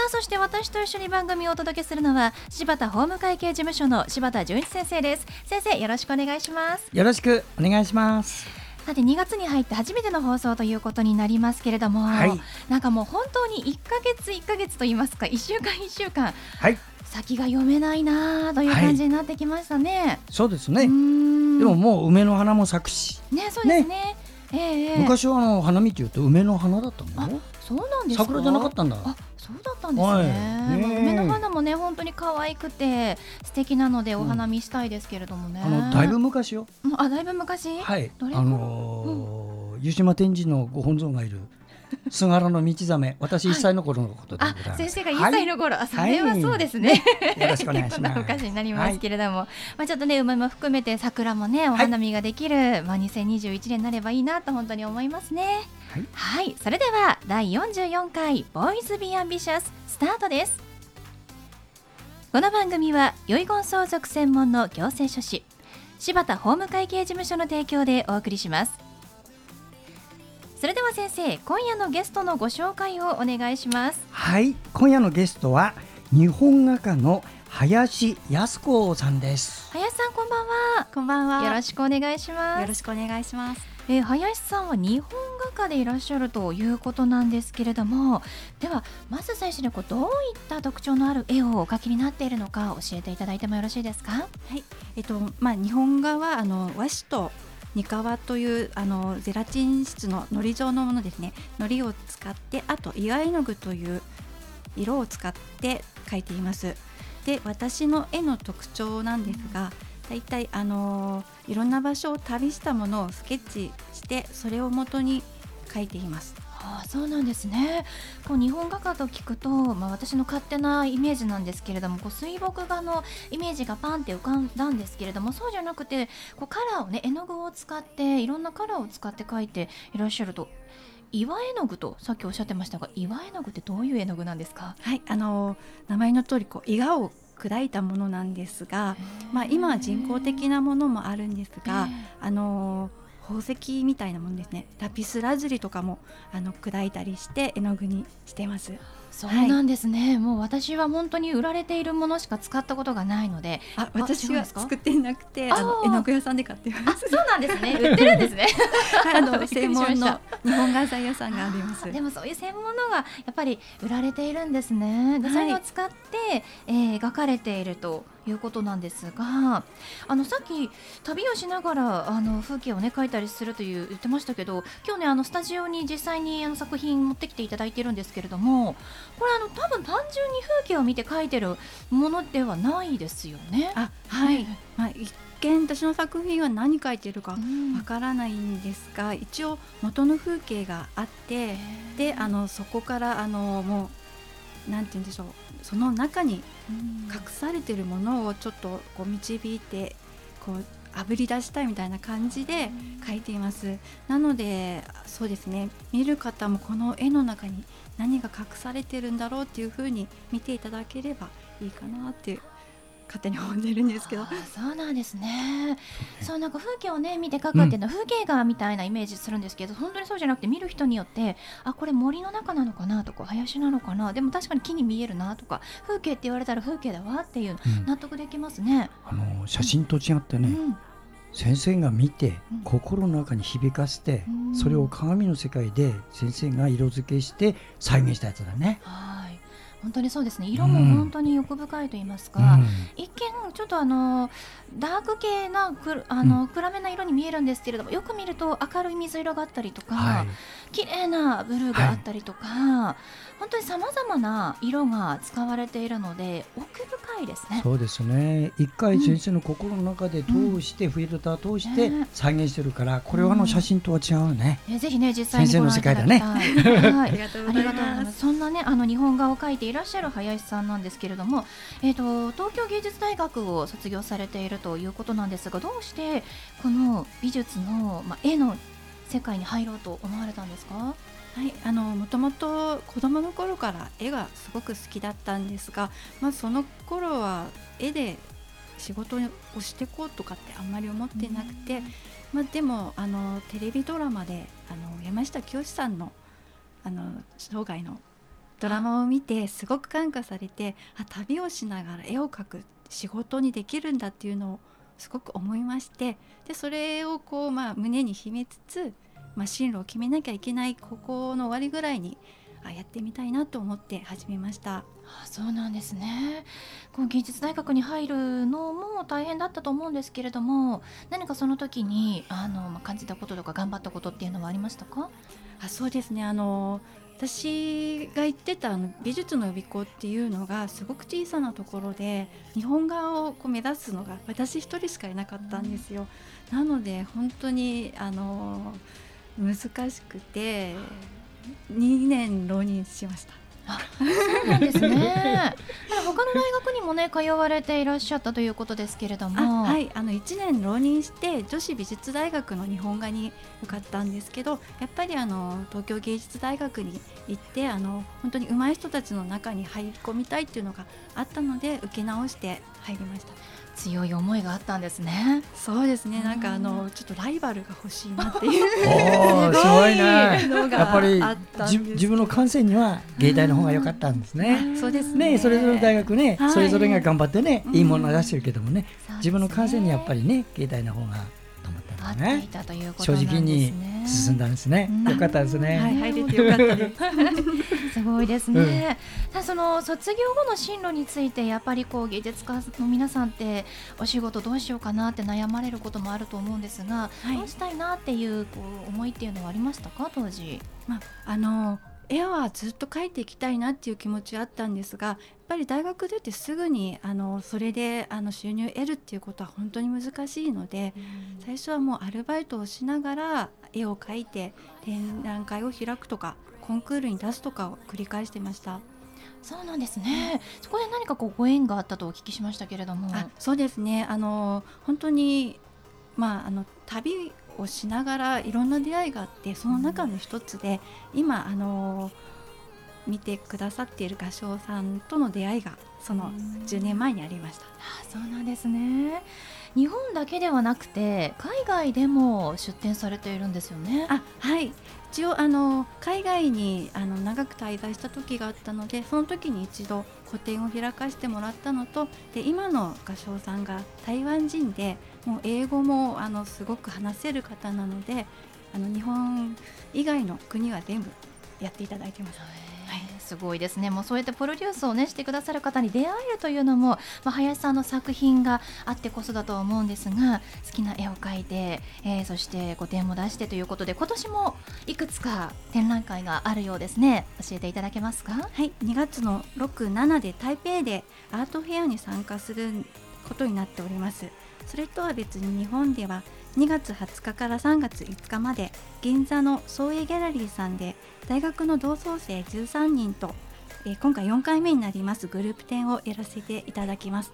さあそして私と一緒に番組をお届けするのは柴田法務会計事務所の柴田純一先生です。先生よろしくお願いします。よろしくお願いします。さて2月に入って初めての放送ということになりますけれども、はい、なんかもう本当に1か月1か月と言いますか1週間1週間、はい、先が読めないなという感じになってきましたね、はい、そうですね。でももう梅の花も咲くし。ねそうですね。ね。えー、昔はあの花見っていうと梅の花だったのそうなんです桜じゃなかったんだ。あそうだったんですね、はい。ね、梅の花もね本当に可愛くて素敵なのでお花見したいですけれどもね、うん、あのだいぶ昔よ。あだいぶ昔？はい。あのーうん、湯島天神のご本尊がいる菅原の道ざめ、私一歳の頃のことで、はい、あ、先生が一歳の頃、はい、それはそうですね。よろしくお願いします。昔になりますけれども、はい、まあちょっとね梅も含めて桜もねお花見ができる、まあ2021年になればいいなと本当に思いますね。はい、それでは第44回ボーイズビーアンビシャススタートです。この番組は遺言相続専門の行政書士柴田法務会計事務所の提供でお送りします。それでは先生今夜のゲストのご紹介をお願いします。はい今夜のゲストは日本画家の林康子さんです。林さんこんばんは。こんばんはよろしくお願いします。よろしくお願いします。えー、林さんは日本画家でいらっしゃるということなんですけれどもではまず最初にこうどういった特徴のある絵をお描きになっているのか教えていただいてもよろしいですか？はい。えっとまあ日本画はあの和紙とニカワというあのゼラチン質の糊状のものですね。糊を使ってあと岩絵の具という色を使って描いています。で私の絵の特徴なんですが大体あのいろんな場所を旅したものをスケッチしてそれを元に描いています。あそうなんですね。こう日本画家と聞くと、まあ、私の勝手なイメージなんですけれどもこう水墨画のイメージがパンって浮かんだんですけれどもそうじゃなくてこうカラーをね絵の具を使っていろんなカラーを使って描いていらっしゃると。岩絵の具とさっきおっしゃってましたが岩絵の具ってどういう絵の具なんですか？はいあの名前の通りこう岩を砕いたものなんですが、まあ、今は人工的なものもあるんですが、あの宝石みたいなものですね。ラピスラズリとかもあの砕いたりして絵の具にしてます。そうなんですね、はい、もう私は本当に売られているものしか使ったことがないので。あ私は作ってなくてあの絵の具屋さんで買ってます。そうなんですね。売ってるんですね。あの 専門の日本画材屋さんがあります。でもそういう専門のがやっぱり売られているんですね。で、はい、それを使って、えー、描かれているということなんですがあのさっき旅をしながらあの風景をね描いたりするという言ってましたけど今日ねあのスタジオに実際にあの作品持ってきていただいてるんですけれどもこれあの多分単純に風景を見て描いてるものではないですよね。あはい、まあ、一見私の作品は何描いてるかわからないんですが、うん、一応元の風景があってであのそこからあのもうなんて言うんでしょう。その中に隠されてるものをちょっとこう導いてこうあぶり出したいみたいな感じで描いています。なのでそうですね。見る方もこの絵の中に何が隠されてるんだろうっていうふうに見ていただければいいかなって勝手に思ってるんですけど。そうなんですね。そうなんか風景をね見て描くっていうのは、風景画みたいなイメージするんですけど本当にそうじゃなくて見る人によってあこれ森の中なのかなとか林なのかな。でも確かに木に見えるなとか風景って言われたら風景だわっていう、納得できますね。あの写真と違ってね、うん。先生が見て、心の中に響かせて、それを鏡の世界で先生が色付けして再現したやつだね。本当にそうですね。色も本当に欲深いと言いますか、うん、一見ちょっとあのダーク系なくあの、うん、暗めな色に見えるんですけれどもよく見ると明るい水色があったりとか、はい、綺麗なブルーがあったりとか、はい、本当にさまざまな色が使われているので奥深深いですね。そうですね。一回先生の心の中で通して、フィルター通して再現してるから、これはあの写真とは違うね。えぜひね実際にご覧いただきたい。はい、ありがとうございます。そんなねあの日本画を描いていらっしゃる林さんなんですけれども、えっ、と東京芸術大学を卒業されているということなんですが、どうしてこの美術のまあ絵の世界に入ろうと思われたんですか？はい、あのもともと子供の頃から絵がすごく好きだったんですが、まあ、その頃は絵で仕事をしていこうとかってあんまり思ってなくて、まあ、でもあのテレビドラマであの山下清さんのあの生涯のドラマを見てすごく感化されてあ旅をしながら絵を描く仕事にできるんだっていうのをすごく思いましてでそれをこう、まあ、胸に秘めつつまあ、進路を決めなきゃいけない高校の終わりぐらいにあやってみたいなと思って始めました。あそうなんですね。こう芸術大学に入るのも大変だったと思うんですけれども何かその時にあの、まあ、感じたこととか頑張ったことっていうのはありましたか？あそうですね。あの私が行ってた美術の予備校っていうのがすごく小さなところで日本画をこう目指すのが私一人しかいなかったんですよ。なので本当にあの難しくて2年浪人しました。そうなんですね。他の大学にもね通われていらっしゃったということですけれども、はい、あの1年浪人して女子美術大学の日本画に受かったんですけど、やっぱりあの東京芸術大学に行ってあの本当に上手い人たちの中に入り込みたいっていうのがあったので受け直して入りました。強い思いがあったんですね。そうですね。なんかあのちょっとライバルが欲しいなっていう すごいね。やっぱり自分の感性には芸大の方が良かったんですね。そうですね。それぞれの大学ね、それぞれが頑張ってね、いいものを出してるけどもね、自分の感性にやっぱりね芸大の方が合っていたということなんですね。正直に進んだんですね。よかったですね。はい、入れてよかったです。すごいですね。ただその卒業後の進路についてやっぱりこう芸術家の皆さんってお仕事どうしようかなって悩まれることもあると思うんですが、どうしたいなっていうこう思いっていうのはありましたか？当時。まああの絵はずっと描いていきたいなっていう気持ちはあったんですがやっぱり大学出てすぐにあのそれであの収入を得るっていうことは本当に難しいので、最初はもうアルバイトをしながら絵を描いて展覧会を開くとかコンクールに出すとかを繰り返してました。そうなんですね。そこで何かこうご縁があったとお聞きしましたけれども。そうですね。あの本当にまああの旅をしながらいろんな出会いがあってその中の一つで今あの見てくださっている画商さんとの出会いがその10年前にありました。あそうなんですね日本だけではなくて海外でも出展されているんですよね。あはい一応あの海外にあの長く滞在した時があったのでその時に一度個展を開かせてもらったのとで今の画商さんが台湾人でもう英語もあのすごく話せる方なのであの日本以外の国は全部やっていただいてます。すごいですね。もうそうやってプロデュースをねしてくださる方に出会えるというのも、まあ、林さんの作品があってこそだとは思うんですが好きな絵を描いて、えー、そして個展も出してということで今年もいくつか展覧会があるようですね。教えていただけますか？はい。2月の67で台北でアートフェアに参加することになっておりますそれとは別に日本では2月20日から3月5日まで銀座の創営ギャラリーさんで大学の同窓生13人と、えー、今回4回目になりますグループ展をやらせていただきます。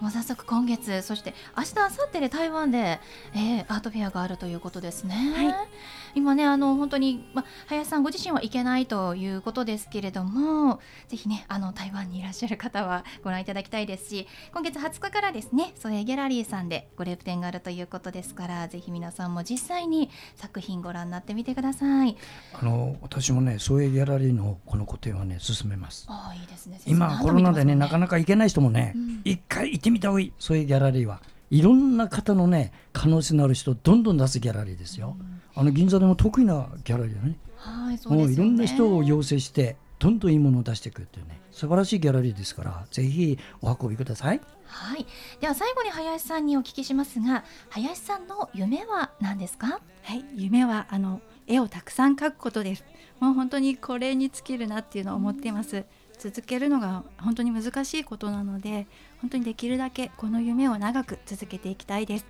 もう早速今月そして明日明後日で台湾で、えー、アートフェアがあるということですね。はい、今ねあの本当に、ま、林さんご自身は行けないということですけれどもぜひねあの台湾にいらっしゃる方はご覧いただきたいですし今月20日からですねそれギャラリーさんでグレープ展があるということですからぜひ皆さんも実際に作品ご覧になってみてください。あの私もねそういうギャラリーのこの個展はね進めます。あいいですね。今コロナでねなかなか行けない人もね一、うん、回行ってみた方がいいそういうギャラリーはいろんな方のね可能性のある人どんどん出すギャラリーですよ。うんあの銀座でも得意なギャラリーだね。はい、そうです、ね、もういろんな人を養成してどんどんいいものを出していくっていうね素晴らしいギャラリーですからぜひお運びください。はい、では最後に林さんにお聞きしますが林さんの夢は何ですか？はい夢はあの絵をたくさん描くことですもう本当にこれに尽きるなっていうのを思っています。続けるのが本当に難しいことなので本当にできるだけこの夢を長く続けていきたいです。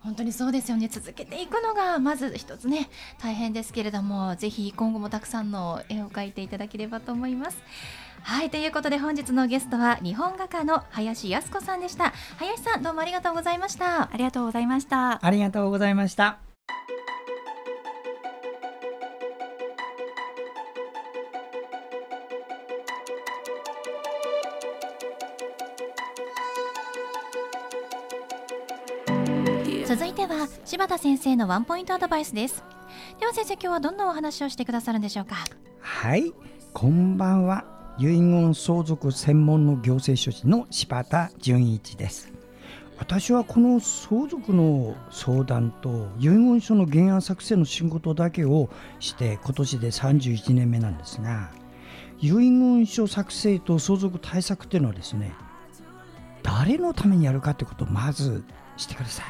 本当にそうですよね。続けていくのがまず一つね大変ですけれどもぜひ今後もたくさんの絵を描いていただければと思います。はいということで本日のゲストは日本画家の林靖子さんでした。林さんどうもありがとうございました。ありがとうございました。ありがとうございました田先生のワンポイントアドバイスです。では先生今日はどんなお話をしてくださるんでしょうか？はい。こんばんは。遺言相続専門の行政書士の柴田純一です。私はこの相続の相談と遺言書の原案作成の仕事だけをして今年で31年目なんですが遺言書作成と相続対策っていうのはですね誰のためにやるかってことをまずしてください。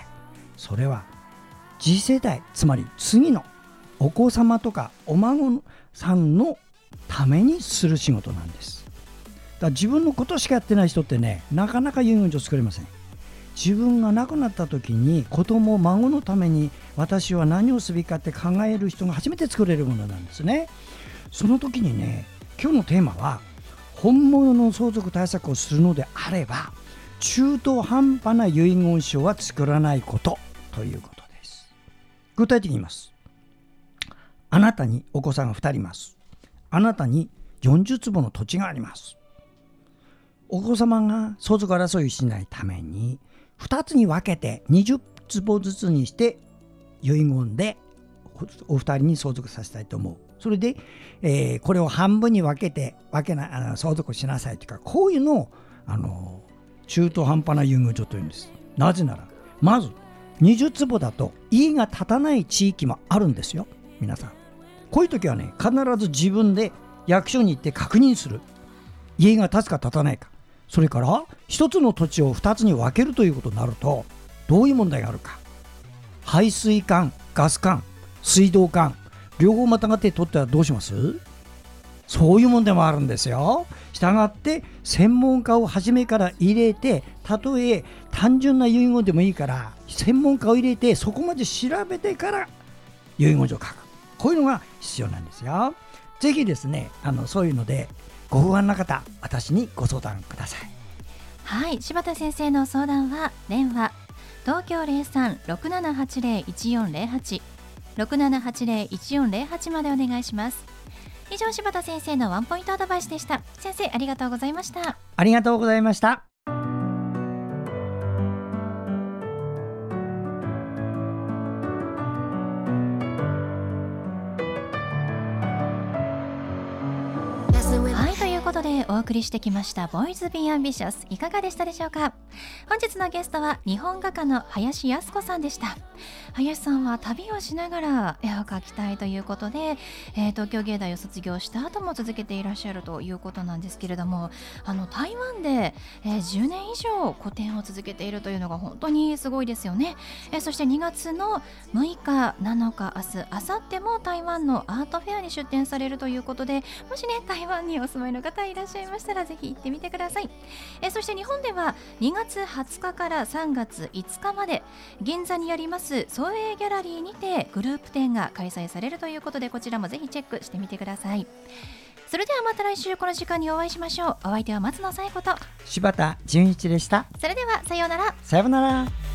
それは次世代つまり次のお子様とかお孫さんのためにする仕事なんです。だから自分のことしかやってない人ってねなかなか遺言書作れません。自分が亡くなった時に子供孫のために私は何をすべきかって考える人が初めて作れるものなんですね。その時にね今日のテーマは本物の相続対策をするのであれば中途半端な遺言書は作らないことということ。具体的に言います。あなたにお子さんが2人います。あなたに40坪の土地があります。お子様が相続争いをしないために2つに分けて20坪ずつにして遺言でお二人に相続させたいと思う。それで、えー、これを半分に分けて分けな相続しなさいというかこういうのをあの中途半端な遺言書というんです。なぜならまず20坪だと家が建たない地域もあるんですよ。皆さん。こういう時はね必ず自分で役所に行って確認する。家が建つか建たないか。それから1つの土地を2つに分けるということになるとどういう問題があるか。排水管ガス管水道管両方またがって取ったらどうします？そういう問題もあるんですよ。したがって専門家を初めから入れてたとえ単純な遺言でもいいから専門家を入れてそこまで調べてから遺言書を書くこういうのが必要なんですよ。ぜひですねあのそういうのでご不安な方私にご相談ください。はい柴田先生の相談は電話東京零三六七八零一四零八六七八零一四零八までお願いします。以上柴田先生のワンポイントアドバイスでした。先生ありがとうございました。ありがとうございました。ことでお送りしてきましたボーイズビーアンビシャスいかがでしたでしょうか？本日のゲストは日本画家の林靖子さんでした。林さんは旅をしながら絵を描きたいということで、えー、東京芸大を卒業した後も続けていらっしゃるということなんですけれどもあの台湾で、えー、10年以上個展を続けているというのが本当にすごいですよね、えー、そして2月の6日7日明日明後日も台湾のアートフェアに出展されるということでもしね台湾にお住まいの方いらっしゃいましたらぜひ行ってみてください。えそして日本では2月20日から3月5日まで銀座にあります総営ギャラリーにてグループ展が開催されるということでこちらもぜひチェックしてみてください。それではまた来週この時間にお会いしましょう。お相手は松野紗友子と。柴田純一でした。それではさようなら。さようなら